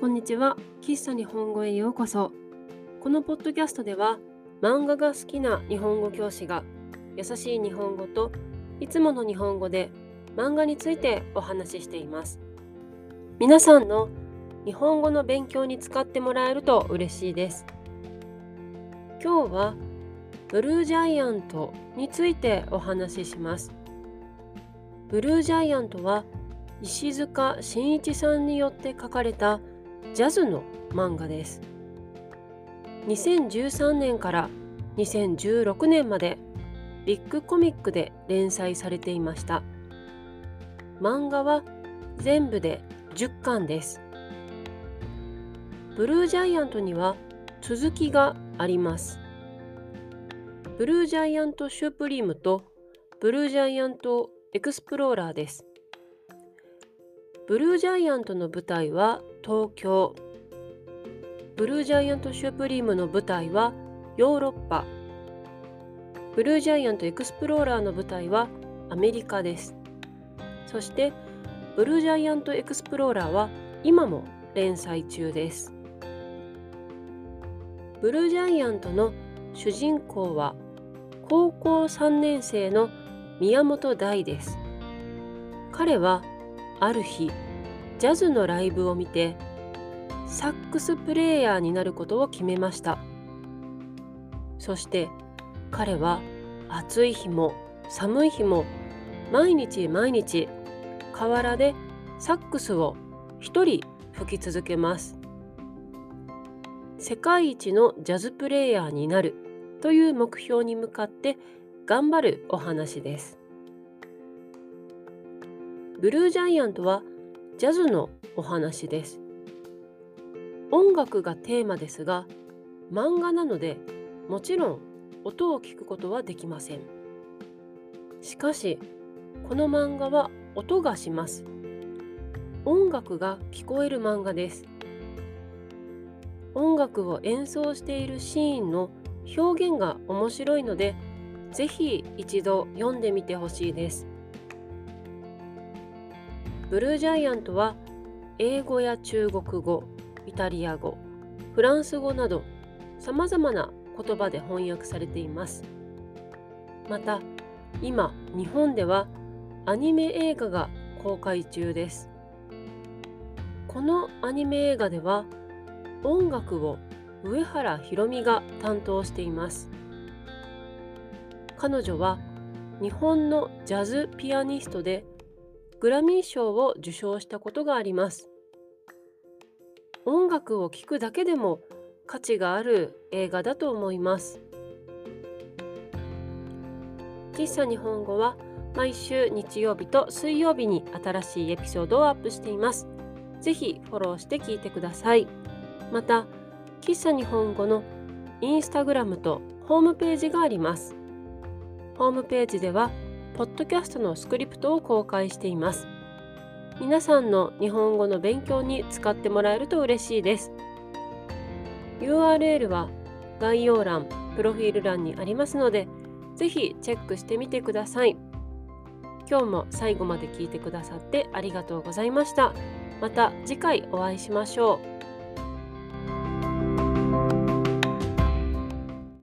こんにちは。喫茶日本語へようこそ。このポッドキャストでは漫画が好きな日本語教師が優しい日本語といつもの日本語で漫画についてお話ししています。皆さんの日本語の勉強に使ってもらえると嬉しいです。今日はブルージャイアントについてお話しします。ブルージャイアントは石塚真一さんによって書かれたジャズの漫画です。2013年から2016年までビッグコミックで連載されていました。漫画は全部で10巻です。ブルージャイアントには続きがあります。ブルージャイアントシュープリームとブルージャイアントエクスプローラーです。ブルージャイアントの舞台は東京。ブルージャイアントシュープリームの舞台はヨーロッパ。ブルージャイアントエクスプローラーの舞台はアメリカです。そしてブルージャイアントエクスプローラーは今も連載中です。ブルージャイアントの主人公は高校3年生の宮本大です。彼はある日ジャズのライブを見てサックスプレーヤーになることを決めました。そして彼は暑い日も寒い日も毎日毎日河原でサックスを一人吹き続けます。世界一のジャズプレーヤーになるという目標に向かって頑張るお話です。ブルージャイアントはジャズのお話です。音楽がテーマですが、漫画なのでもちろん音を聞くことはできません。しかし、この漫画は音がします。音楽が聞こえる漫画です。音楽を演奏しているシーンの表現が面白いので、ぜひ一度読んでみてほしいです。ブルージャイアントは英語や中国語、イタリア語、フランス語などさまざまな言葉で翻訳されています。また今日本ではアニメ映画が公開中です。このアニメ映画では音楽を上原ひろみが担当しています。彼女は日本のジャズピアニストでグラミー賞を受賞したことがあります。音楽を聴くだけでも価値がある映画だと思います。喫茶日本語は毎週日曜日と水曜日に新しいエピソードをアップしています。ぜひフォローして聞いてください。また、喫茶日本語のインスタグラムとホームページがあります。ホームページではポッドキャストのスクリプトを公開しています。皆さんの日本語の勉強に使ってもらえると嬉しいです。URL は概要欄、プロフィール欄にありますので、ぜひチェックしてみてください。今日も最後まで聞いてくださってありがとうございました。また次回お会いしましょう。